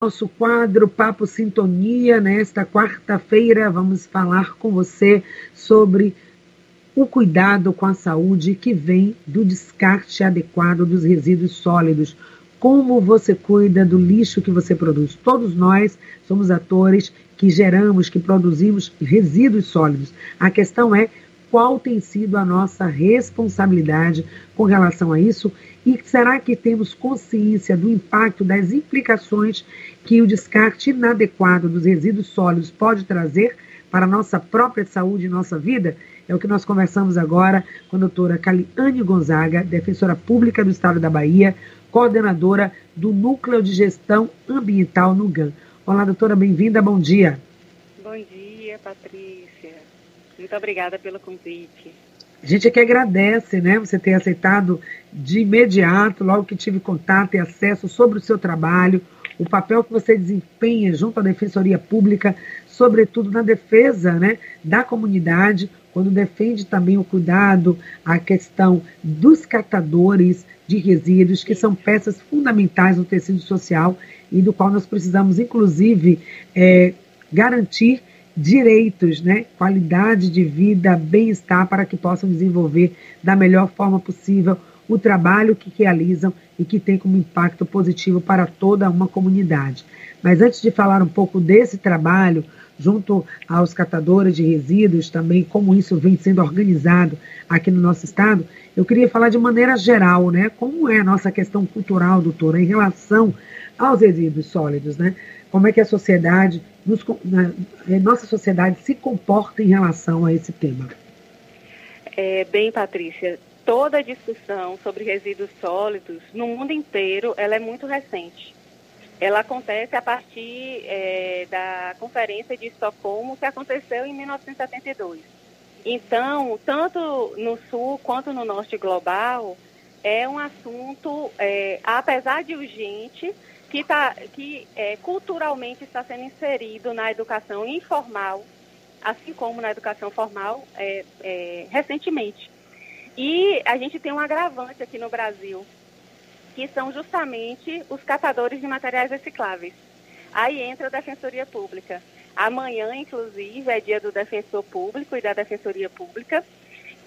nosso quadro Papo Sintonia. Nesta quarta-feira, vamos falar com você sobre o cuidado com a saúde que vem do descarte adequado dos resíduos sólidos. Como você cuida do lixo que você produz? Todos nós somos atores que geramos, que produzimos resíduos sólidos. A questão é qual tem sido a nossa responsabilidade com relação a isso e será que temos consciência do impacto, das implicações que o descarte inadequado dos resíduos sólidos pode trazer para a nossa própria saúde e nossa vida? É o que nós conversamos agora com a doutora Caliane Gonzaga, defensora pública do Estado da Bahia, coordenadora do Núcleo de Gestão Ambiental no GAN. Olá, doutora, bem-vinda, bom dia. Bom dia, Patrícia. Muito obrigada pelo convite. A gente aqui agradece, né, você ter aceitado de imediato, logo que tive contato e acesso sobre o seu trabalho, o papel que você desempenha junto à Defensoria Pública, sobretudo na defesa né, da comunidade, quando defende também o cuidado, a questão dos catadores de resíduos, que são peças fundamentais no tecido social e do qual nós precisamos, inclusive, é, garantir direitos, né? qualidade de vida, bem-estar para que possam desenvolver da melhor forma possível o trabalho que realizam e que tem como impacto positivo para toda uma comunidade. Mas antes de falar um pouco desse trabalho, junto aos catadores de resíduos, também como isso vem sendo organizado aqui no nosso estado, eu queria falar de maneira geral, né? Como é a nossa questão cultural, doutora, em relação aos resíduos sólidos, né? Como é que a sociedade nos, na, nossa sociedade se comporta em relação a esse tema? É, bem, Patrícia, toda a discussão sobre resíduos sólidos no mundo inteiro ela é muito recente. Ela acontece a partir é, da Conferência de Estocolmo, que aconteceu em 1972. Então, tanto no sul quanto no norte global, é um assunto, é, apesar de urgente, que, tá, que é, culturalmente está sendo inserido na educação informal, assim como na educação formal é, é, recentemente. E a gente tem um agravante aqui no Brasil, que são justamente os catadores de materiais recicláveis. Aí entra a Defensoria Pública. Amanhã, inclusive, é dia do Defensor Público e da Defensoria Pública.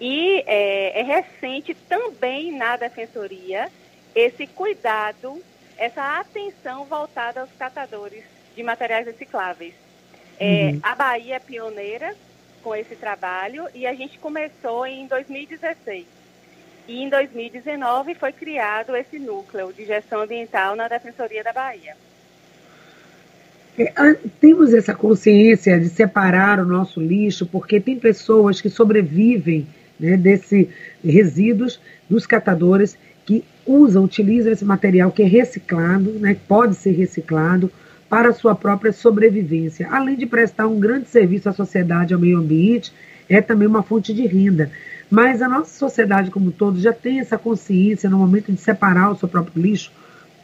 E é, é recente também na Defensoria esse cuidado essa atenção voltada aos catadores de materiais recicláveis. É, uhum. A Bahia é pioneira com esse trabalho e a gente começou em 2016. E em 2019 foi criado esse núcleo de gestão ambiental na Defensoria da Bahia. É, temos essa consciência de separar o nosso lixo, porque tem pessoas que sobrevivem né, desses resíduos dos catadores que usam, utilizam esse material que é reciclado, né, pode ser reciclado, para a sua própria sobrevivência. Além de prestar um grande serviço à sociedade e ao meio ambiente, é também uma fonte de renda. Mas a nossa sociedade como um todo já tem essa consciência no momento de separar o seu próprio lixo.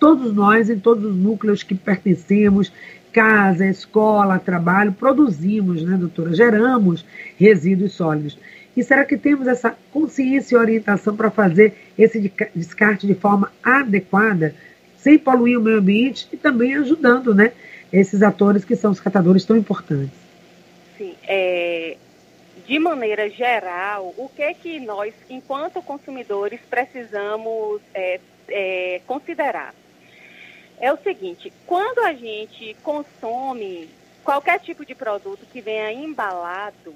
Todos nós, em todos os núcleos que pertencemos, casa, escola, trabalho, produzimos, né, doutora? Geramos resíduos sólidos. E será que temos essa consciência e orientação para fazer esse descarte de forma adequada, sem poluir o meio ambiente e também ajudando né, esses atores que são os catadores tão importantes? Sim, é, de maneira geral, o que é que nós, enquanto consumidores, precisamos é, é, considerar? É o seguinte, quando a gente consome qualquer tipo de produto que venha embalado,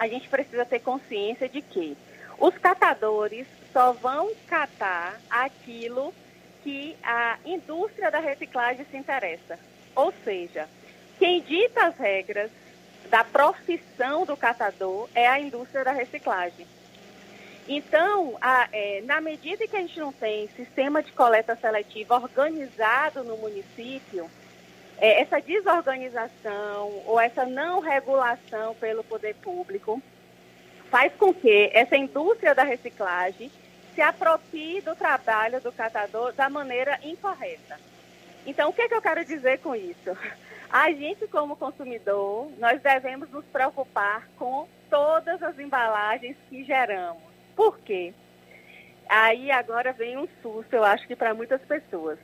a gente precisa ter consciência de que os catadores só vão catar aquilo que a indústria da reciclagem se interessa. Ou seja, quem dita as regras da profissão do catador é a indústria da reciclagem. Então, a, é, na medida que a gente não tem sistema de coleta seletiva organizado no município, é, essa desorganização ou essa não regulação pelo poder público faz com que essa indústria da reciclagem se aproprie do trabalho do catador da maneira incorreta. Então, o que, é que eu quero dizer com isso? A gente, como consumidor, nós devemos nos preocupar com todas as embalagens que geramos. Por quê? Aí agora vem um susto, eu acho que para muitas pessoas.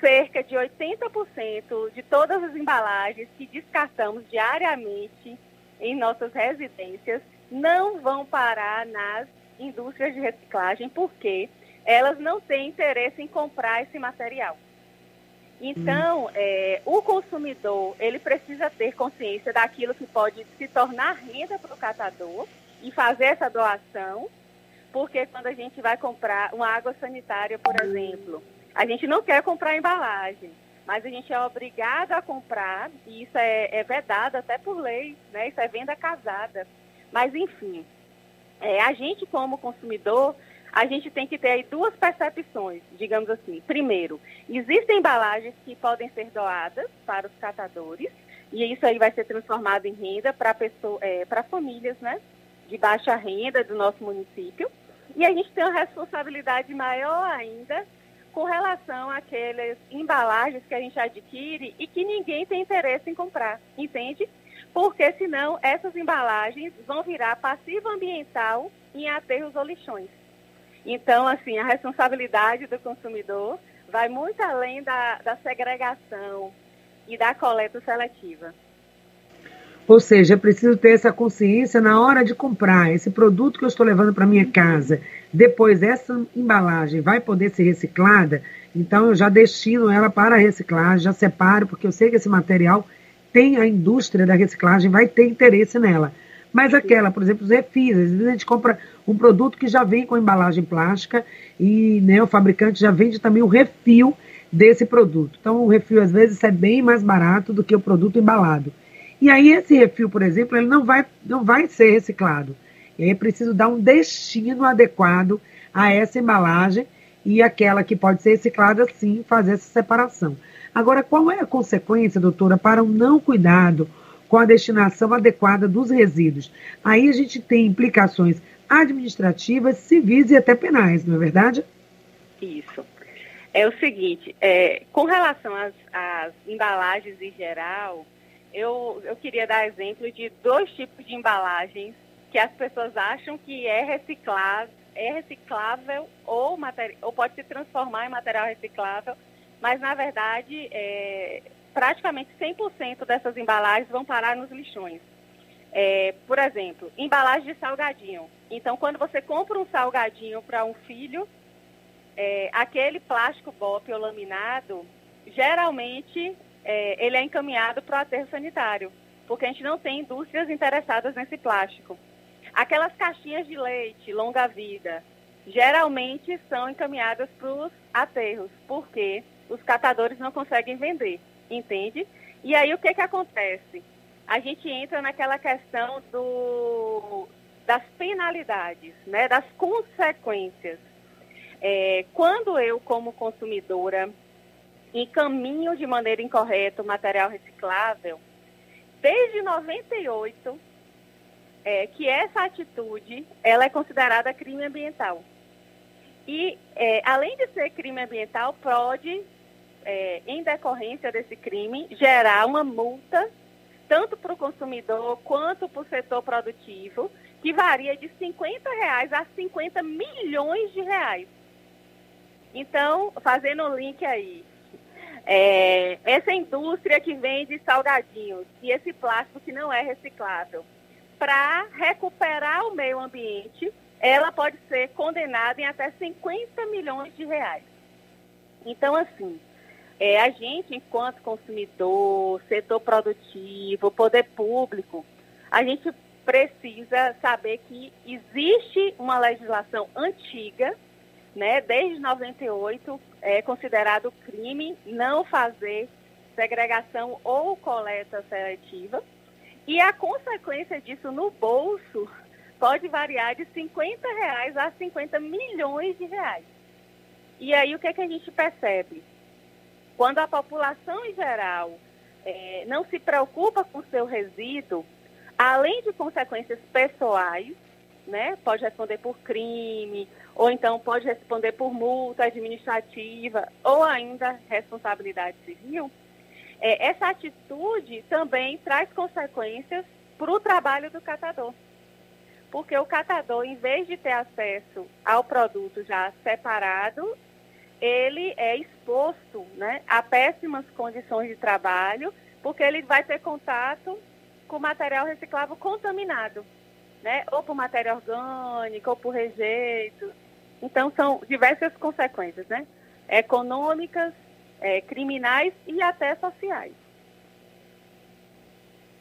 Cerca de 80% de todas as embalagens que descartamos diariamente em nossas residências não vão parar nas indústrias de reciclagem porque elas não têm interesse em comprar esse material. Então, hum. é, o consumidor ele precisa ter consciência daquilo que pode se tornar renda para o catador e fazer essa doação, porque quando a gente vai comprar uma água sanitária, por exemplo, a gente não quer comprar embalagem, mas a gente é obrigado a comprar, e isso é, é vedado até por lei, né? Isso é venda casada. Mas, enfim, é, a gente como consumidor, a gente tem que ter aí duas percepções, digamos assim. Primeiro, existem embalagens que podem ser doadas para os catadores, e isso aí vai ser transformado em renda para é, para famílias, né? De baixa renda do nosso município. E a gente tem uma responsabilidade maior ainda com relação àquelas embalagens que a gente adquire e que ninguém tem interesse em comprar, entende? Porque senão essas embalagens vão virar passivo ambiental em aterros ou lixões. Então, assim, a responsabilidade do consumidor vai muito além da, da segregação e da coleta seletiva. Ou seja, é preciso ter essa consciência na hora de comprar esse produto que eu estou levando para minha casa. Depois, essa embalagem vai poder ser reciclada, então eu já destino ela para a reciclagem, já separo, porque eu sei que esse material tem a indústria da reciclagem, vai ter interesse nela. Mas aquela, por exemplo, os refis, às vezes a gente compra um produto que já vem com embalagem plástica e né, o fabricante já vende também o refil desse produto. Então, o refil, às vezes, é bem mais barato do que o produto embalado. E aí esse refil, por exemplo, ele não vai, não vai ser reciclado. É preciso dar um destino adequado a essa embalagem e aquela que pode ser reciclada, sim, fazer essa separação. Agora, qual é a consequência, doutora, para um não cuidado com a destinação adequada dos resíduos? Aí a gente tem implicações administrativas, civis e até penais, não é verdade? Isso. É o seguinte, é, com relação às, às embalagens em geral, eu, eu queria dar exemplo de dois tipos de embalagens que as pessoas acham que é reciclável, é reciclável ou, ou pode se transformar em material reciclável, mas na verdade é, praticamente 100% dessas embalagens vão parar nos lixões. É, por exemplo, embalagem de salgadinho. Então, quando você compra um salgadinho para um filho, é, aquele plástico BOP ou laminado, geralmente é, ele é encaminhado para o aterro sanitário, porque a gente não tem indústrias interessadas nesse plástico. Aquelas caixinhas de leite longa-vida, geralmente são encaminhadas para os aterros, porque os catadores não conseguem vender, entende? E aí o que, que acontece? A gente entra naquela questão do, das penalidades, né, das consequências. É, quando eu, como consumidora, encaminho de maneira incorreta o material reciclável, desde 98, é, que essa atitude ela é considerada crime ambiental. E, é, além de ser crime ambiental, pode, é, em decorrência desse crime, gerar uma multa, tanto para o consumidor quanto para o setor produtivo, que varia de 50 reais a 50 milhões de reais. Então, fazendo o link aí, é, essa indústria que vende salgadinhos e esse plástico que não é reciclável, para recuperar o meio ambiente, ela pode ser condenada em até 50 milhões de reais. Então, assim, é, a gente, enquanto consumidor, setor produtivo, poder público, a gente precisa saber que existe uma legislação antiga né, desde 98 é considerado crime não fazer segregação ou coleta seletiva. E a consequência disso no bolso pode variar de 50 reais a 50 milhões de reais. E aí o que, é que a gente percebe? Quando a população em geral é, não se preocupa com o seu resíduo, além de consequências pessoais, né, pode responder por crime ou então pode responder por multa administrativa, ou ainda responsabilidade civil, é, essa atitude também traz consequências para o trabalho do catador. Porque o catador, em vez de ter acesso ao produto já separado, ele é exposto né, a péssimas condições de trabalho, porque ele vai ter contato com material reciclável contaminado, né? ou por matéria orgânica, ou por rejeito. Então, são diversas consequências, né? econômicas, é, criminais e até sociais.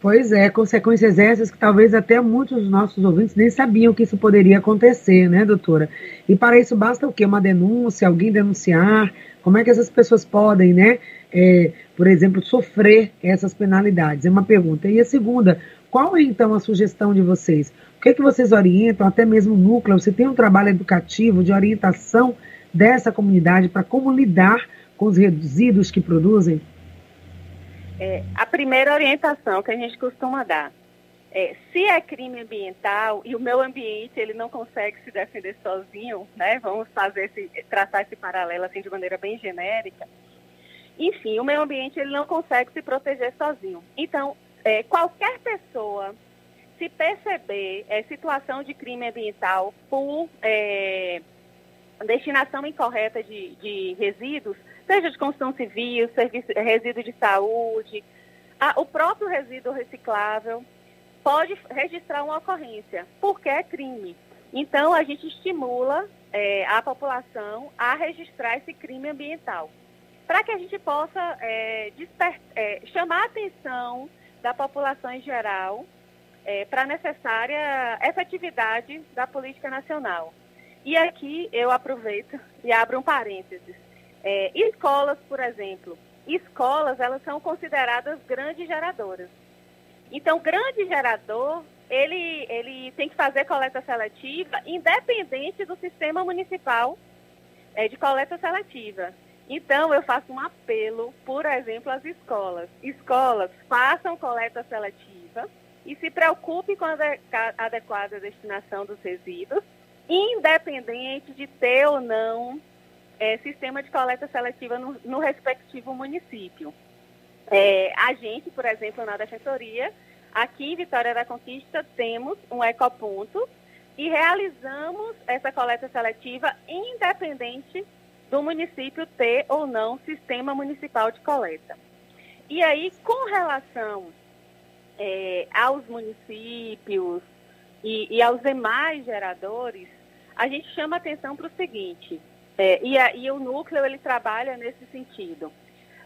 Pois é, consequências essas que talvez até muitos dos nossos ouvintes nem sabiam que isso poderia acontecer, né, doutora? E para isso basta o quê? Uma denúncia, alguém denunciar? Como é que essas pessoas podem, né, é, por exemplo, sofrer essas penalidades? É uma pergunta. E a segunda, qual é então a sugestão de vocês? O que é que vocês orientam, até mesmo o núcleo? Você tem um trabalho educativo de orientação dessa comunidade para como lidar com os resíduos que produzem? É, a primeira orientação que a gente costuma dar é, se é crime ambiental e o meu ambiente ele não consegue se defender sozinho, né? Vamos fazer esse, traçar esse paralelo assim de maneira bem genérica. Enfim, o meio ambiente ele não consegue se proteger sozinho. Então, é, qualquer pessoa se perceber é, situação de crime ambiental por é, destinação incorreta de, de resíduos, seja de construção civil, serviço, resíduo de saúde, a, o próprio resíduo reciclável, pode registrar uma ocorrência, porque é crime. Então, a gente estimula é, a população a registrar esse crime ambiental, para que a gente possa é, é, chamar a atenção da população em geral é, para a necessária efetividade da política nacional. E aqui eu aproveito e abro um parênteses. É, escolas, por exemplo, escolas elas são consideradas grandes geradoras. Então, grande gerador, ele, ele tem que fazer coleta seletiva independente do sistema municipal é, de coleta seletiva. Então, eu faço um apelo, por exemplo, às escolas. Escolas, façam coleta seletiva e se preocupem com a adequada destinação dos resíduos independente de ter ou não é, sistema de coleta seletiva no, no respectivo município. É, a gente, por exemplo, na Defensoria, aqui em Vitória da Conquista, temos um ecoponto e realizamos essa coleta seletiva independente do município ter ou não sistema municipal de coleta. E aí, com relação é, aos municípios e, e aos demais geradores, a gente chama atenção para o seguinte, é, e, a, e, o núcleo ele trabalha nesse sentido.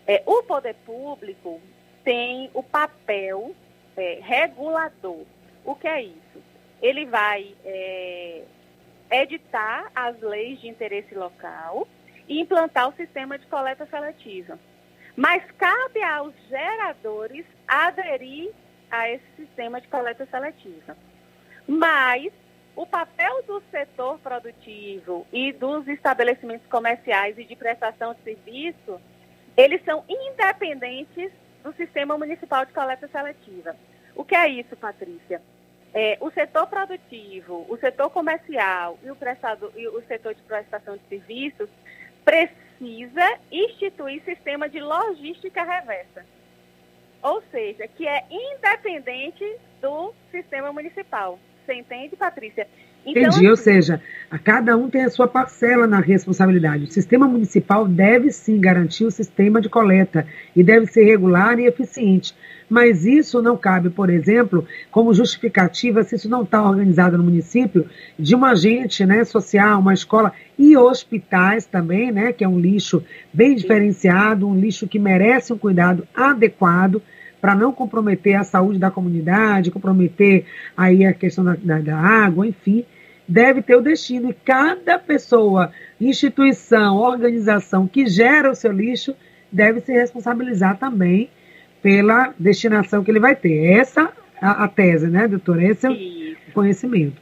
É, o poder público tem o papel é, regulador. O que é isso? Ele vai é, editar as leis de interesse local e implantar o sistema de coleta seletiva. Mas cabe aos geradores aderir a esse sistema de coleta seletiva. Mas o papel do setor produtivo e dos estabelecimentos comerciais e de prestação de serviço, eles são independentes do sistema municipal de coleta seletiva. O que é isso, Patrícia? É, o setor produtivo, o setor comercial e o, prestador, e o setor de prestação de serviços precisa instituir sistema de logística reversa. Ou seja, que é independente do sistema municipal. Você entende, Patrícia? Então, Entendi, ou assim, seja, a cada um tem a sua parcela na responsabilidade. O sistema municipal deve sim garantir o sistema de coleta e deve ser regular e eficiente. Mas isso não cabe, por exemplo, como justificativa, se isso não está organizado no município, de um agente né, social, uma escola e hospitais também, né, que é um lixo bem diferenciado, um lixo que merece um cuidado adequado para não comprometer a saúde da comunidade, comprometer aí a questão da, da, da água, enfim, deve ter o destino. E cada pessoa, instituição, organização que gera o seu lixo deve se responsabilizar também pela destinação que ele vai ter. Essa a, a tese, né, doutora? Esse é o conhecimento.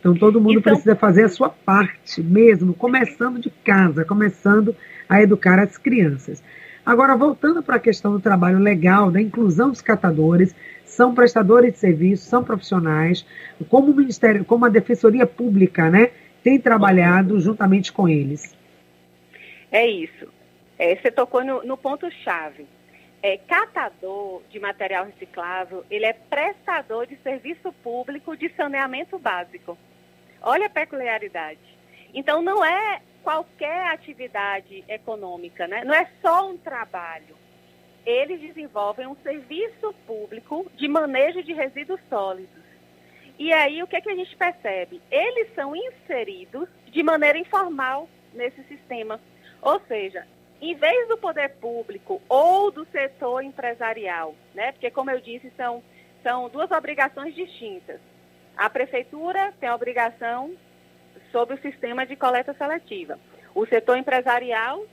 Então todo mundo então, precisa fazer a sua parte mesmo, começando de casa, começando a educar as crianças. Agora, voltando para a questão do trabalho legal, da inclusão dos catadores, são prestadores de serviço, são profissionais, como o Ministério, como a Defensoria Pública, né, tem trabalhado juntamente com eles. É isso. É, você tocou no, no ponto-chave. É, catador de material reciclável, ele é prestador de serviço público de saneamento básico. Olha a peculiaridade. Então, não é qualquer atividade econômica, né? não é só um trabalho. Eles desenvolvem um serviço público de manejo de resíduos sólidos. E aí, o que, é que a gente percebe? Eles são inseridos de maneira informal nesse sistema. Ou seja, em vez do poder público ou do setor empresarial, né? Porque, como eu disse, são, são duas obrigações distintas. A prefeitura tem a obrigação sobre o sistema de coleta seletiva. O setor empresarial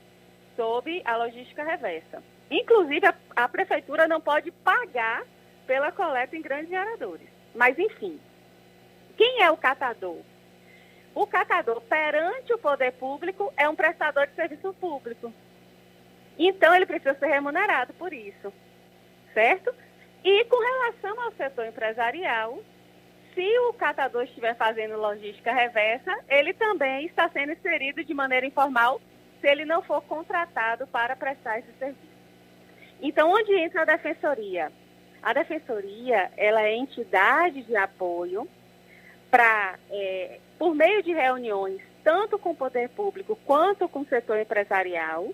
sob a logística reversa. Inclusive, a, a prefeitura não pode pagar pela coleta em grandes geradores. Mas, enfim, quem é o catador? O catador, perante o poder público, é um prestador de serviço público. Então, ele precisa ser remunerado por isso, certo? E com relação ao setor empresarial, se o catador estiver fazendo logística reversa, ele também está sendo inserido de maneira informal se ele não for contratado para prestar esse serviço. Então, onde entra a defensoria? A defensoria, ela é entidade de apoio para, é, por meio de reuniões, tanto com o poder público quanto com o setor empresarial,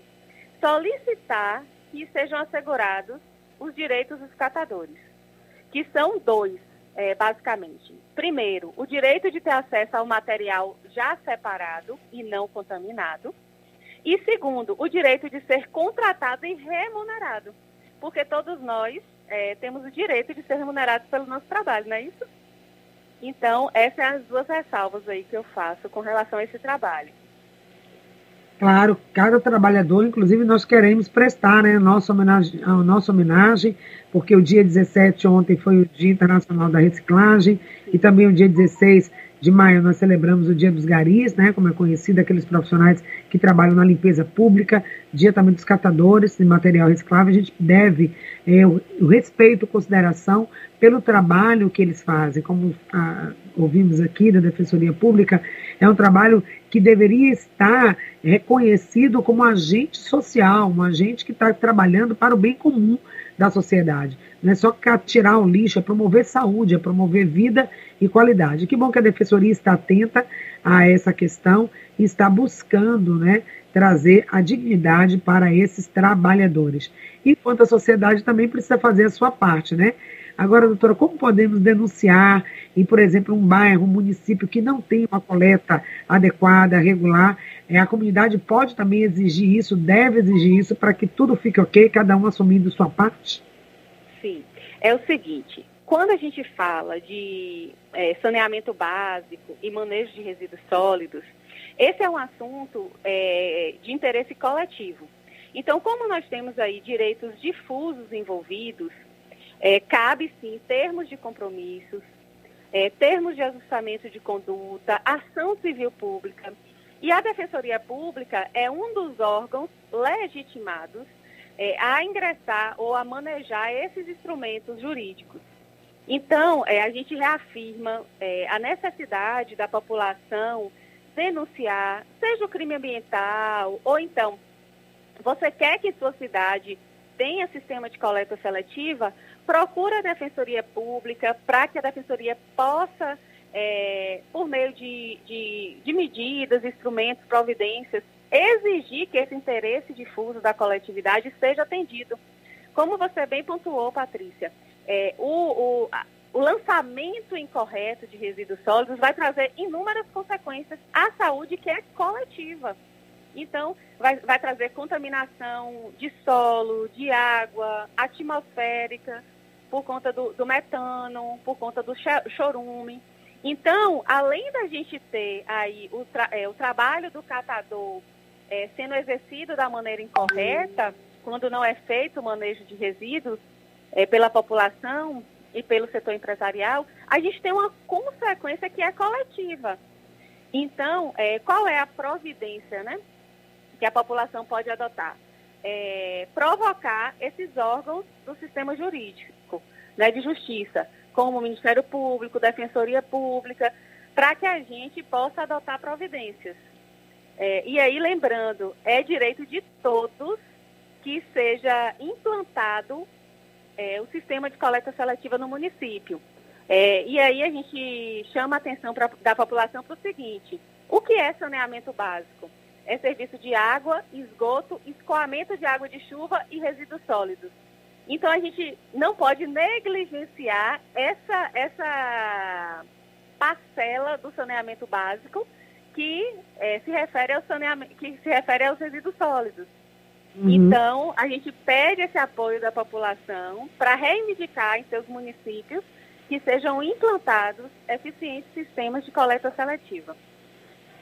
solicitar que sejam assegurados os direitos dos catadores, que são dois, é, basicamente. Primeiro, o direito de ter acesso ao material já separado e não contaminado. E segundo, o direito de ser contratado e remunerado, porque todos nós é, temos o direito de ser remunerados pelo nosso trabalho, não é isso? Então, essas são as duas ressalvas aí que eu faço com relação a esse trabalho. Claro, cada trabalhador, inclusive nós queremos prestar né, nossa homenagem, a nossa homenagem, porque o dia 17 ontem foi o Dia Internacional da Reciclagem e também o dia 16 de maio nós celebramos o Dia dos Garis, né, como é conhecido, aqueles profissionais que trabalham na limpeza pública, dia também dos catadores de material reciclável. A gente deve é, o, respeito, consideração pelo trabalho que eles fazem, como a, ouvimos aqui da Defensoria Pública, é um trabalho que deveria estar reconhecido como agente social, um agente que está trabalhando para o bem comum da sociedade. Não é só tirar o lixo, é promover saúde, é promover vida e qualidade. Que bom que a Defensoria está atenta a essa questão e está buscando né, trazer a dignidade para esses trabalhadores. Enquanto a sociedade também precisa fazer a sua parte, né? Agora, doutora, como podemos denunciar em, por exemplo, um bairro, um município que não tem uma coleta adequada, regular? É, a comunidade pode também exigir isso, deve exigir isso para que tudo fique ok, cada um assumindo sua parte? Sim. É o seguinte, quando a gente fala de é, saneamento básico e manejo de resíduos sólidos, esse é um assunto é, de interesse coletivo. Então, como nós temos aí direitos difusos envolvidos, é, cabe sim termos de compromissos, é, termos de ajustamento de conduta, ação civil pública. E a Defensoria Pública é um dos órgãos legitimados é, a ingressar ou a manejar esses instrumentos jurídicos. Então, é, a gente reafirma é, a necessidade da população denunciar, seja o crime ambiental, ou então, você quer que sua cidade tenha sistema de coleta seletiva, procura a Defensoria Pública para que a Defensoria possa, é, por meio de, de, de medidas, instrumentos, providências, exigir que esse interesse difuso da coletividade seja atendido. Como você bem pontuou, Patrícia, é, o, o, o lançamento incorreto de resíduos sólidos vai trazer inúmeras consequências à saúde que é coletiva. Então, vai, vai trazer contaminação de solo, de água, atmosférica, por conta do, do metano, por conta do chorume. Então, além da gente ter aí o, tra é, o trabalho do catador é, sendo exercido da maneira incorreta, quando não é feito o manejo de resíduos é, pela população e pelo setor empresarial, a gente tem uma consequência que é coletiva. Então, é, qual é a providência né, que a população pode adotar? É, provocar esses órgãos do sistema jurídico, né, de justiça, como o Ministério Público, Defensoria Pública, para que a gente possa adotar providências. É, e aí, lembrando, é direito de todos que seja implantado é, o sistema de coleta seletiva no município. É, e aí a gente chama a atenção pra, da população para o seguinte: o que é saneamento básico? É serviço de água, esgoto, escoamento de água de chuva e resíduos sólidos. Então a gente não pode negligenciar essa, essa parcela do saneamento básico que é, se refere ao saneamento, que se refere aos resíduos sólidos. Uhum. Então, a gente pede esse apoio da população para reivindicar em seus municípios que sejam implantados eficientes sistemas de coleta seletiva.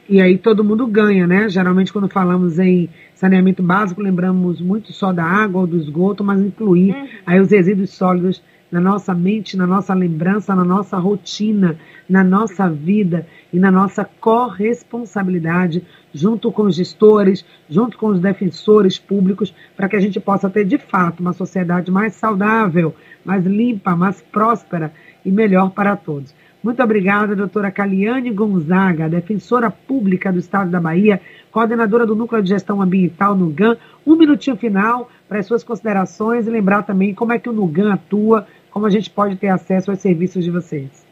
E aí todo mundo ganha, né? Geralmente quando falamos em saneamento básico, lembramos muito só da água ou do esgoto, mas incluir uhum. aí os resíduos sólidos na nossa mente, na nossa lembrança, na nossa rotina, na nossa vida e na nossa corresponsabilidade junto com os gestores, junto com os defensores públicos, para que a gente possa ter de fato uma sociedade mais saudável, mais limpa, mais próspera e melhor para todos. Muito obrigada, doutora Caliane Gonzaga, defensora pública do Estado da Bahia, coordenadora do Núcleo de Gestão Ambiental no GAN. Um minutinho final para as suas considerações e lembrar também como é que o NUGAN atua, como a gente pode ter acesso aos serviços de vocês.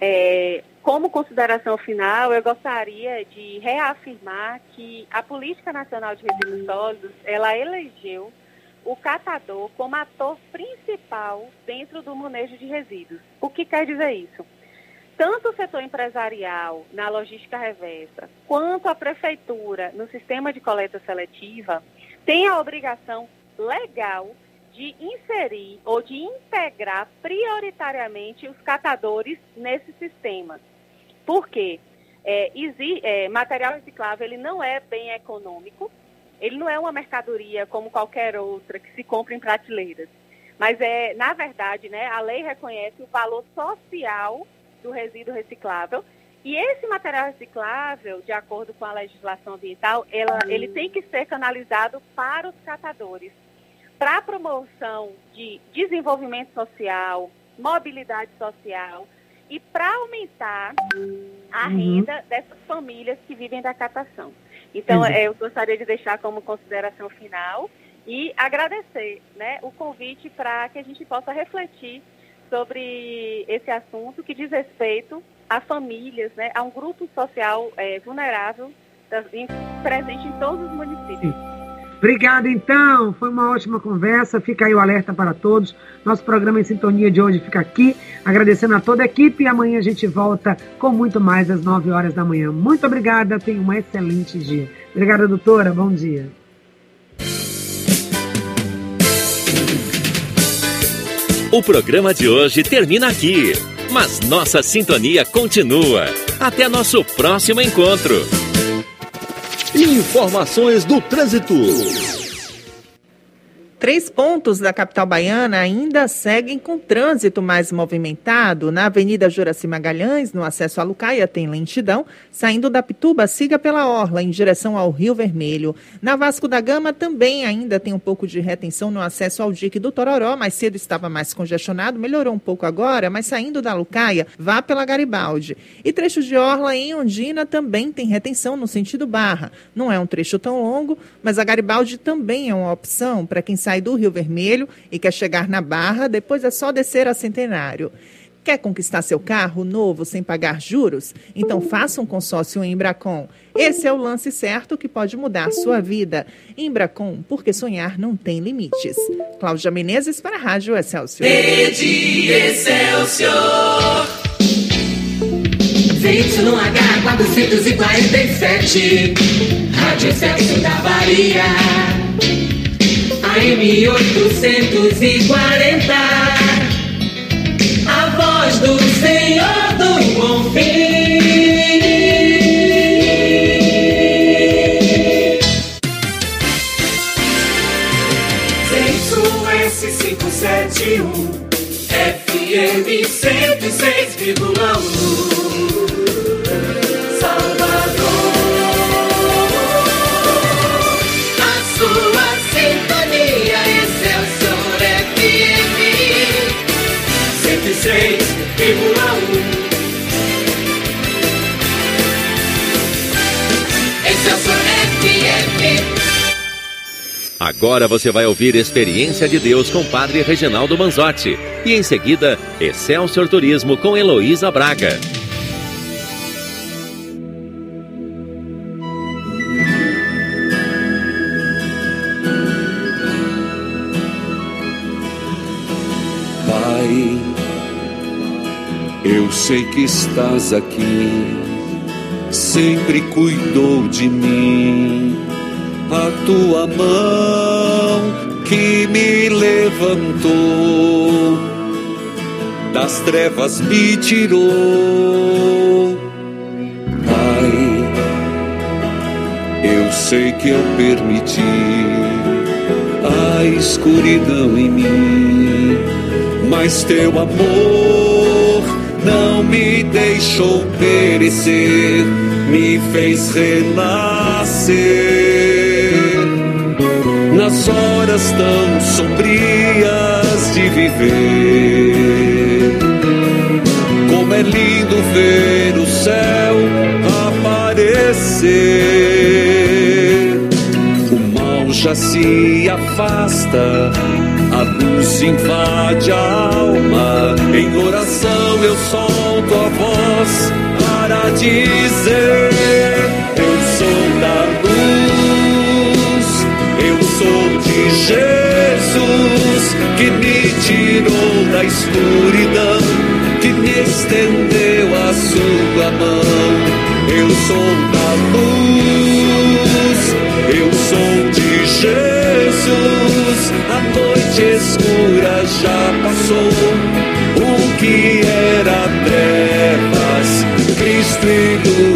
É, como consideração final, eu gostaria de reafirmar que a Política Nacional de Resíduos Sólidos, ela elegeu o catador como ator principal dentro do manejo de resíduos. O que quer dizer isso? Tanto o setor empresarial na logística reversa, quanto a prefeitura no sistema de coleta seletiva, tem a obrigação legal de inserir ou de integrar prioritariamente os catadores nesse sistema. Por quê? É, é, material reciclável ele não é bem econômico, ele não é uma mercadoria como qualquer outra que se compra em prateleiras. Mas é, na verdade, né, a lei reconhece o valor social do resíduo reciclável. E esse material reciclável, de acordo com a legislação ambiental, ela, ele tem que ser canalizado para os catadores, para a promoção de desenvolvimento social, mobilidade social e para aumentar a uhum. renda dessas famílias que vivem da catação. Então, uhum. eu gostaria de deixar como consideração final e agradecer né, o convite para que a gente possa refletir sobre esse assunto que diz respeito a famílias, né, a um grupo social é, vulnerável presente em todos os municípios. Obrigada, então. Foi uma ótima conversa. Fica aí o alerta para todos. Nosso programa em sintonia de hoje fica aqui. Agradecendo a toda a equipe. E amanhã a gente volta com muito mais às 9 horas da manhã. Muito obrigada. Tenha um excelente dia. Obrigada, doutora. Bom dia. O programa de hoje termina aqui. Mas nossa sintonia continua. Até nosso próximo encontro. Informações do trânsito. Três pontos da capital baiana ainda seguem com trânsito mais movimentado. Na Avenida Juraci Magalhães, no acesso a Lucaia, tem lentidão. Saindo da Pituba, siga pela Orla, em direção ao Rio Vermelho. Na Vasco da Gama, também ainda tem um pouco de retenção no acesso ao dique do Tororó. Mais cedo estava mais congestionado, melhorou um pouco agora, mas saindo da Lucaia, vá pela Garibaldi. E trechos de Orla em Ondina também tem retenção no sentido Barra. Não é um trecho tão longo, mas a Garibaldi também é uma opção para quem sai do Rio Vermelho e quer chegar na Barra, depois é só descer a Centenário. Quer conquistar seu carro novo sem pagar juros? Então faça um consórcio em Embracon. Esse é o lance certo que pode mudar sua vida. Embracon, porque sonhar não tem limites. Cláudia Menezes para a Rádio Excelsior. Rede Excelsior. 21H 447. Rádio Excelsior da Bahia. AM 840. A voz do Senhor do Bom Fim. Agora você vai ouvir Experiência de Deus com Padre Reginaldo Manzotti. E em seguida, Excelsior Turismo com Heloísa Braga. Pai, eu sei que estás aqui, sempre cuidou de mim a tua mão que me levantou, das trevas me tirou. Pai, eu sei que eu permiti a escuridão em mim, mas teu amor não me deixou perecer, me fez renascer. Nas horas tão sombrias de viver, como é lindo ver o céu aparecer. O mal já se afasta, a luz invade a alma. Em oração eu solto a voz para dizer: tirou da escuridão, que me estendeu a sua mão. Eu sou da luz, eu sou de Jesus. A noite escura já passou. O que era trevas, Cristo iluminou.